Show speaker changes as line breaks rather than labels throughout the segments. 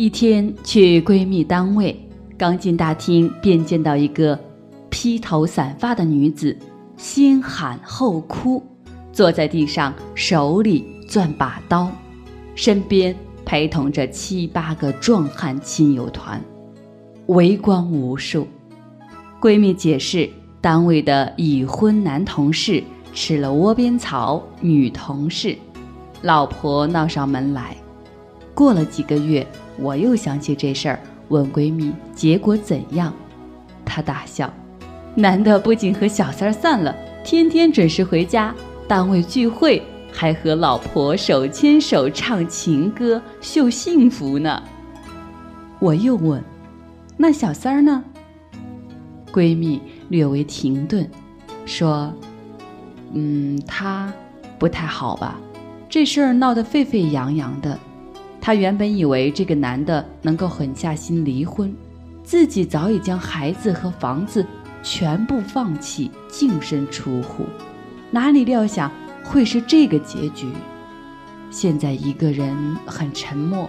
一天去闺蜜单位，刚进大厅便见到一个披头散发的女子，先喊后哭，坐在地上，手里攥把刀，身边陪同着七八个壮汉亲友团，围观无数。闺蜜解释，单位的已婚男同事吃了窝边草，女同事，老婆闹上门来。过了几个月，我又想起这事儿，问闺蜜结果怎样。她大笑，男的不仅和小三散了，天天准时回家，单位聚会还和老婆手牵手唱情歌秀幸福呢。我又问，那小三儿呢？闺蜜略微停顿，说：“嗯，他不太好吧？这事儿闹得沸沸扬扬的。她原本以为这个男的能够狠下心离婚，自己早已将孩子和房子全部放弃，净身出户，哪里料想会是这个结局？现在一个人很沉默，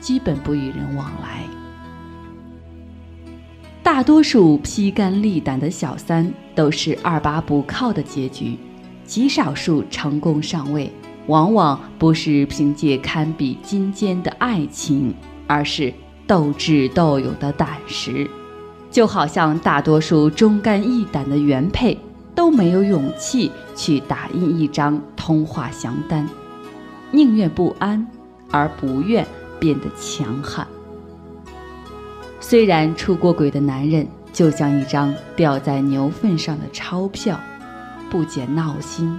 基本不与人往来。”大多数披肝沥胆的小三都是二八不靠的结局，极少数成功上位，往往不是凭借堪比金坚的爱情，而是斗智斗勇的胆识。就好像大多数忠肝义胆的原配都没有勇气去打印一张通话详单，宁愿不安，而不愿变得强悍。虽然出过轨的男人就像一张掉在牛粪上的钞票，不减闹心，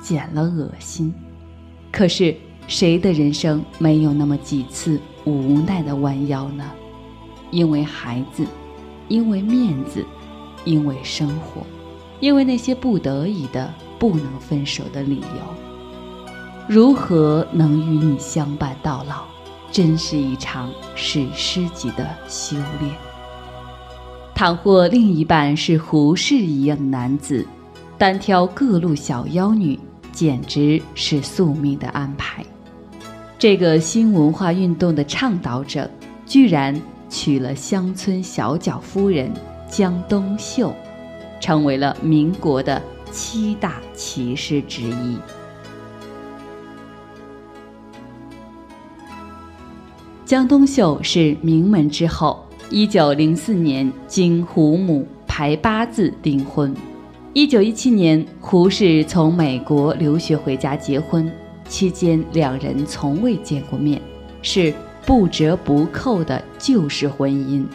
减了恶心。可是谁的人生没有那么几次无奈的弯腰呢？因为孩子，因为面子，因为生活，因为那些不得已的不能分手的理由。如何能与你相伴到老？真是一场史诗级的修炼。倘或另一半是胡适一样的男子，单挑各路小妖女，简直是宿命的安排。这个新文化运动的倡导者，居然娶了乡村小脚夫人江冬秀，成为了民国的七大奇士之一。江冬秀是名门之后，一九零四年经胡母排八字订婚。一九一七年，胡适从美国留学回家结婚，期间两人从未见过面，是不折不扣的旧式婚姻。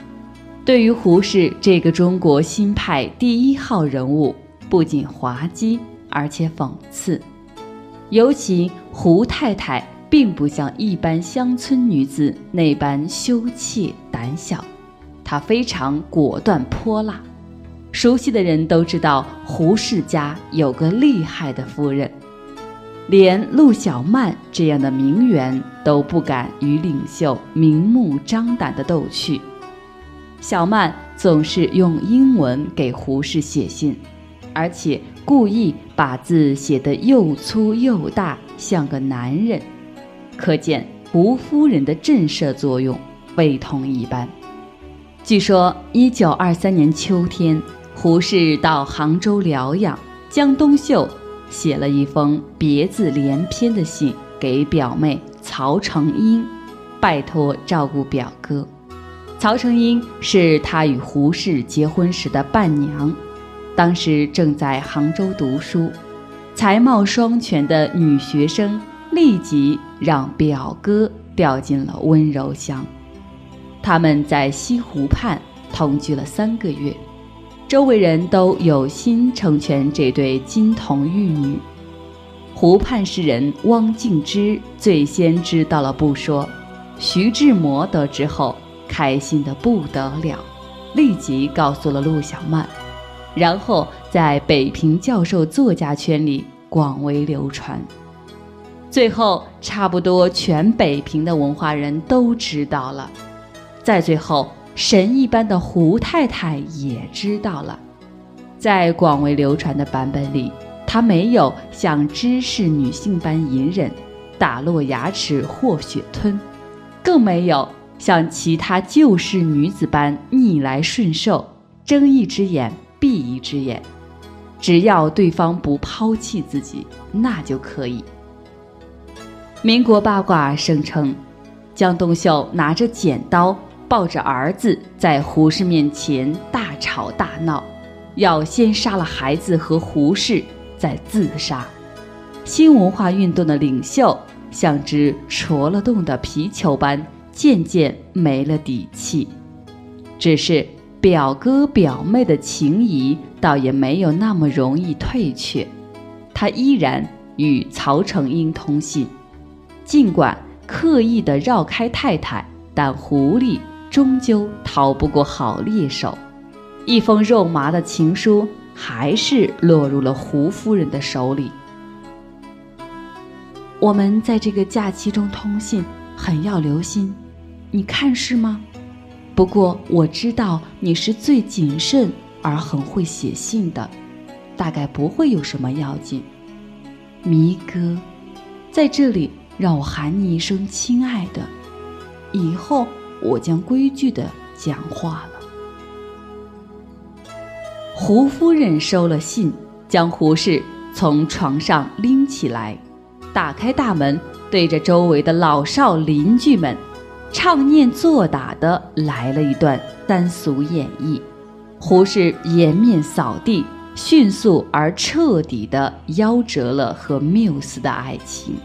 对于胡适这个中国新派第一号人物，不仅滑稽，而且讽刺，尤其胡太太。并不像一般乡村女子那般羞怯胆小，她非常果断泼辣。熟悉的人都知道，胡适家有个厉害的夫人，连陆小曼这样的名媛都不敢与领袖明目张胆的逗趣。小曼总是用英文给胡适写信，而且故意把字写得又粗又大，像个男人。可见胡夫人的震慑作用非同一般。据说，一九二三年秋天，胡适到杭州疗养，江冬秀写了一封别字连篇的信给表妹曹成英，拜托照顾表哥。曹成英是他与胡适结婚时的伴娘，当时正在杭州读书，才貌双全的女学生。立即让表哥掉进了温柔乡。他们在西湖畔同居了三个月，周围人都有心成全这对金童玉女。湖畔诗人汪敬之最先知道了不说，徐志摩得知后开心的不得了，立即告诉了陆小曼，然后在北平教授作家圈里广为流传。最后，差不多全北平的文化人都知道了。再最后，神一般的胡太太也知道了。在广为流传的版本里，她没有像知识女性般隐忍，打落牙齿或血吞，更没有像其他旧式女子般逆来顺受，睁一只眼闭一只眼，只要对方不抛弃自己，那就可以。民国八卦声称，江冬秀拿着剪刀，抱着儿子，在胡适面前大吵大闹，要先杀了孩子和胡适，再自杀。新文化运动的领袖像只戳了洞的皮球般，渐渐没了底气。只是表哥表妹的情谊倒也没有那么容易退却，他依然与曹成英通信。尽管刻意的绕开太太，但狐狸终究逃不过好猎手。一封肉麻的情书还是落入了胡夫人的手里。我们在这个假期中通信，很要留心，你看是吗？不过我知道你是最谨慎而很会写信的，大概不会有什么要紧。迷哥，在这里。让我喊你一声“亲爱的”，以后我将规矩的讲话了。胡夫人收了信，将胡适从床上拎起来，打开大门，对着周围的老少邻居们，唱念做打的来了一段三俗演绎。胡适颜面扫地，迅速而彻底的夭折了和缪斯的爱情。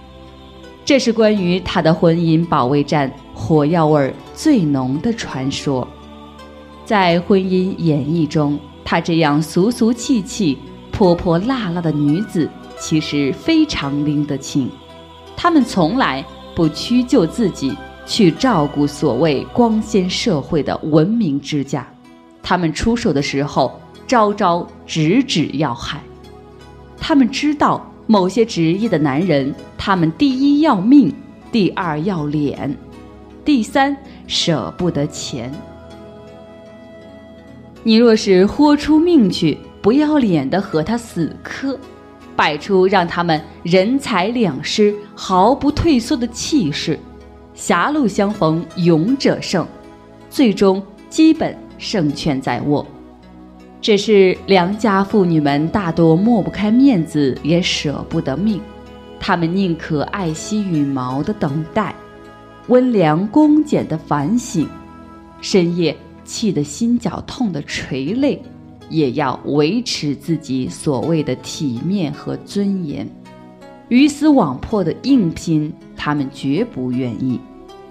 这是关于他的婚姻保卫战火药味最浓的传说，在婚姻演绎中，她这样俗俗气气、泼泼辣辣的女子，其实非常拎得清。她们从来不屈就自己去照顾所谓光鲜社会的文明之家，她们出手的时候，招招直指要害。她们知道。某些职业的男人，他们第一要命，第二要脸，第三舍不得钱。你若是豁出命去，不要脸的和他死磕，摆出让他们人财两失、毫不退缩的气势，狭路相逢勇者胜，最终基本胜券在握。只是良家妇女们大多抹不开面子，也舍不得命，她们宁可爱惜羽毛的等待，温良恭俭的反省，深夜气得心绞痛的垂泪，也要维持自己所谓的体面和尊严。鱼死网破的硬拼，他们绝不愿意，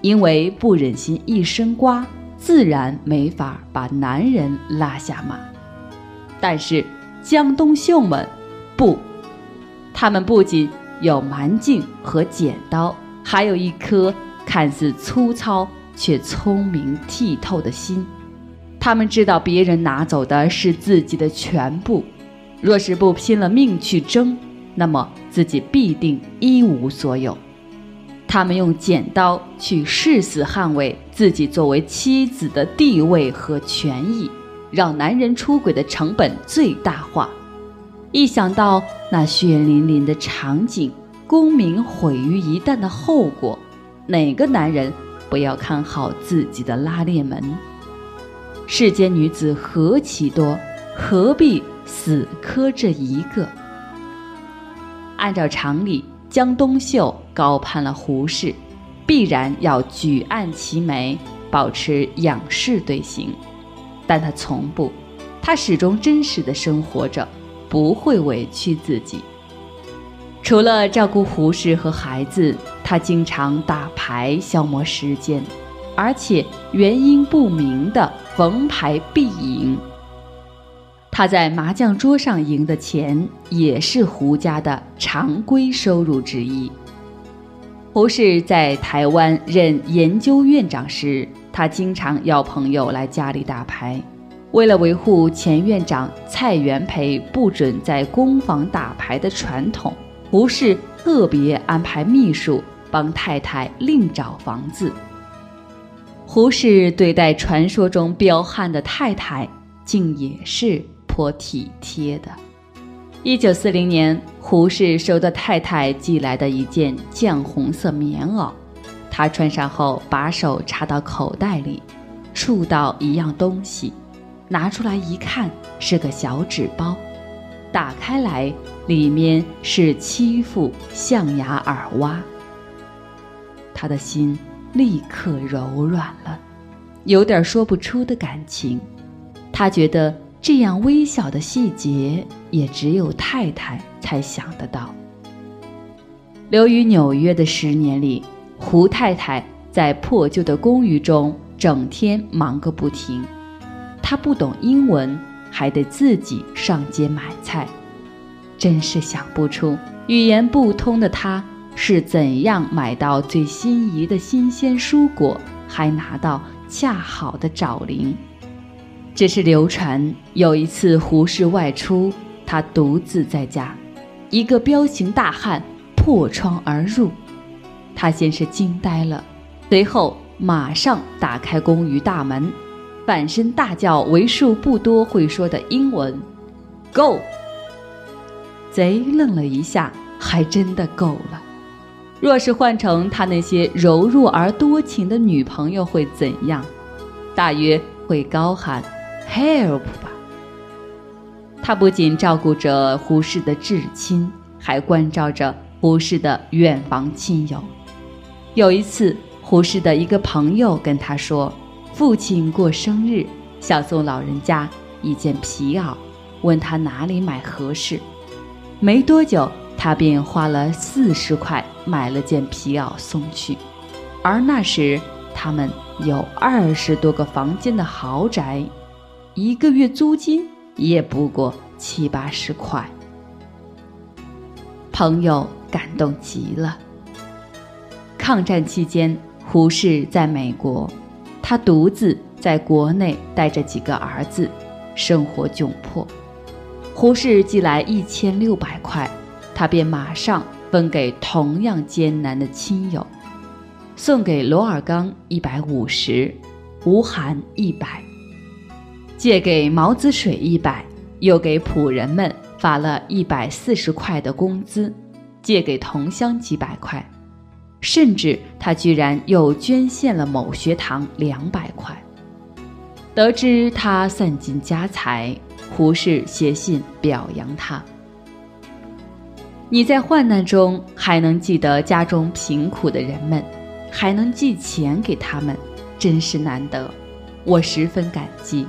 因为不忍心一身瓜，自然没法把男人拉下马。但是江东秀们不，他们不仅有蛮劲和剪刀，还有一颗看似粗糙却聪明剔透的心。他们知道别人拿走的是自己的全部，若是不拼了命去争，那么自己必定一无所有。他们用剪刀去誓死捍卫自己作为妻子的地位和权益。让男人出轨的成本最大化。一想到那血淋淋的场景，功名毁于一旦的后果，哪个男人不要看好自己的拉链门？世间女子何其多，何必死磕这一个？按照常理，江冬秀高攀了胡适，必然要举案齐眉，保持仰视队形。但他从不，他始终真实的生活着，不会委屈自己。除了照顾胡适和孩子，他经常打牌消磨时间，而且原因不明的逢牌必赢。他在麻将桌上赢的钱，也是胡家的常规收入之一。胡适在台湾任研究院长时。他经常邀朋友来家里打牌，为了维护前院长蔡元培不准在公房打牌的传统，胡适特别安排秘书帮太太另找房子。胡适对待传说中彪悍的太太，竟也是颇体贴的。一九四零年，胡适收到太太寄来的一件绛红色棉袄。他穿上后，把手插到口袋里，触到一样东西，拿出来一看，是个小纸包。打开来，里面是七副象牙耳挖。他的心立刻柔软了，有点说不出的感情。他觉得这样微小的细节，也只有太太才想得到。留于纽约的十年里。胡太太在破旧的公寓中整天忙个不停，她不懂英文，还得自己上街买菜，真是想不出语言不通的她是怎样买到最心仪的新鲜蔬果，还拿到恰好的找零。只是流传有一次胡适外出，他独自在家，一个彪形大汉破窗而入。他先是惊呆了，随后马上打开公寓大门，反身大叫为数不多会说的英文：“Go！” 贼愣了一下，还真的够了。若是换成他那些柔弱而多情的女朋友会怎样？大约会高喊 “Help” 吧。他不仅照顾着胡适的至亲，还关照着胡适的远房亲友。有一次，胡适的一个朋友跟他说：“父亲过生日，想送老人家一件皮袄，问他哪里买合适。”没多久，他便花了四十块买了件皮袄送去。而那时，他们有二十多个房间的豪宅，一个月租金也不过七八十块。朋友感动极了。抗战期间，胡适在美国，他独自在国内带着几个儿子，生活窘迫。胡适寄来一千六百块，他便马上分给同样艰难的亲友，送给罗尔刚一百五十，吴晗一百，借给毛子水一百，又给仆人们发了一百四十块的工资，借给同乡几百块。甚至他居然又捐献了某学堂两百块。得知他散尽家财，胡适写信表扬他：“你在患难中还能记得家中贫苦的人们，还能寄钱给他们，真是难得，我十分感激。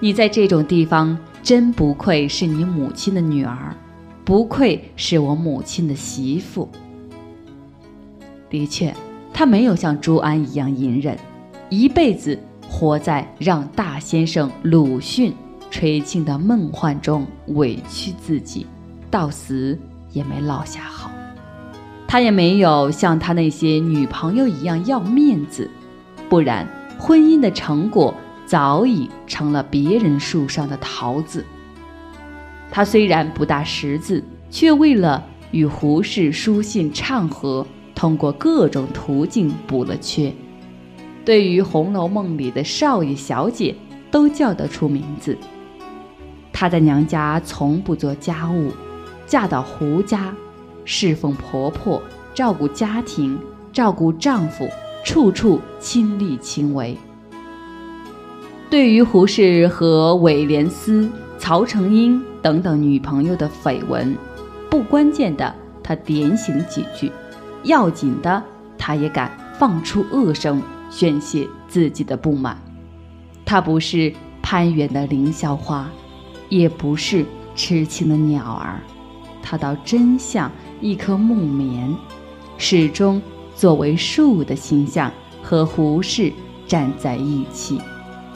你在这种地方真不愧是你母亲的女儿，不愧是我母亲的媳妇。”的确，他没有像朱安一样隐忍，一辈子活在让大先生鲁迅垂青的梦幻中，委屈自己，到死也没落下好。他也没有像他那些女朋友一样要面子，不然婚姻的成果早已成了别人树上的桃子。他虽然不大识字，却为了与胡适书信畅和。通过各种途径补了缺，对于《红楼梦》里的少爷小姐都叫得出名字。她在娘家从不做家务，嫁到胡家，侍奉婆婆，照顾家庭，照顾丈夫，处处亲力亲为。对于胡适和韦莲斯、曹成英等等女朋友的绯闻，不关键的，他点醒几句。要紧的，他也敢放出恶声宣泄自己的不满。他不是攀援的凌霄花，也不是痴情的鸟儿，他倒真像一棵木棉，始终作为树的形象和胡适站在一起，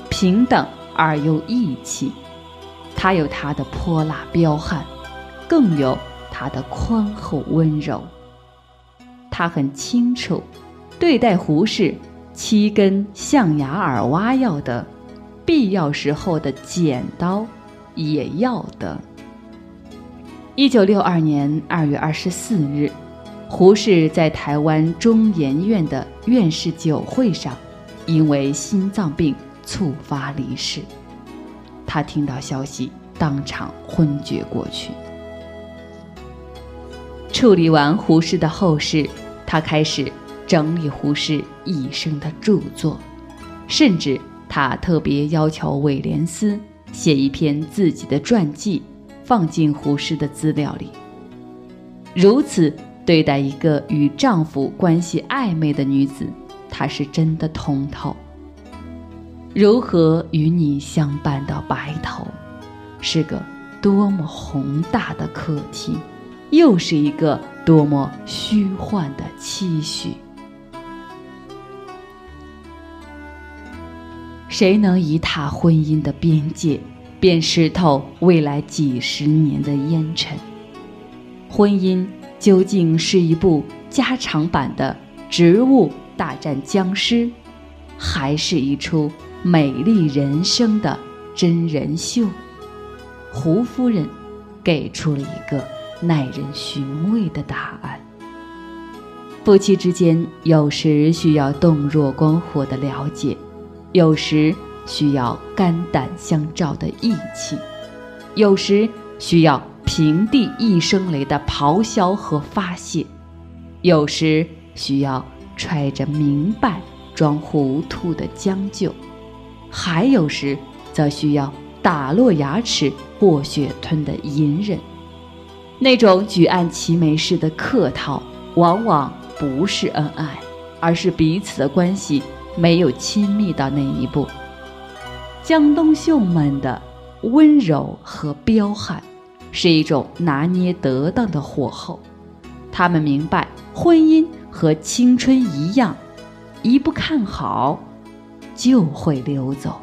平等而又义气。他有他的泼辣彪悍，更有他的宽厚温柔。他很清楚，对待胡适，七根象牙耳挖要的，必要时候的剪刀也要的。一九六二年二月二十四日，胡适在台湾中研院的院士酒会上，因为心脏病猝发离世。他听到消息，当场昏厥过去。处理完胡适的后事。他开始整理胡适一生的著作，甚至他特别要求韦廉斯写一篇自己的传记，放进胡适的资料里。如此对待一个与丈夫关系暧昧的女子，他是真的通透。如何与你相伴到白头，是个多么宏大的课题，又是一个多么虚幻的期许。谁能一踏婚姻的边界，便湿透未来几十年的烟尘？婚姻究竟是一部加长版的《植物大战僵尸》，还是一出美丽人生的真人秀？胡夫人给出了一个耐人寻味的答案：夫妻之间有时需要洞若观火的了解。有时需要肝胆相照的义气，有时需要平地一声雷的咆哮和发泄，有时需要揣着明白装糊涂的将就，还有时则需要打落牙齿或血吞的隐忍。那种举案齐眉式的客套，往往不是恩爱，而是彼此的关系。没有亲密到那一步，江东秀们的温柔和彪悍，是一种拿捏得当的火候。他们明白，婚姻和青春一样，一不看好，就会溜走。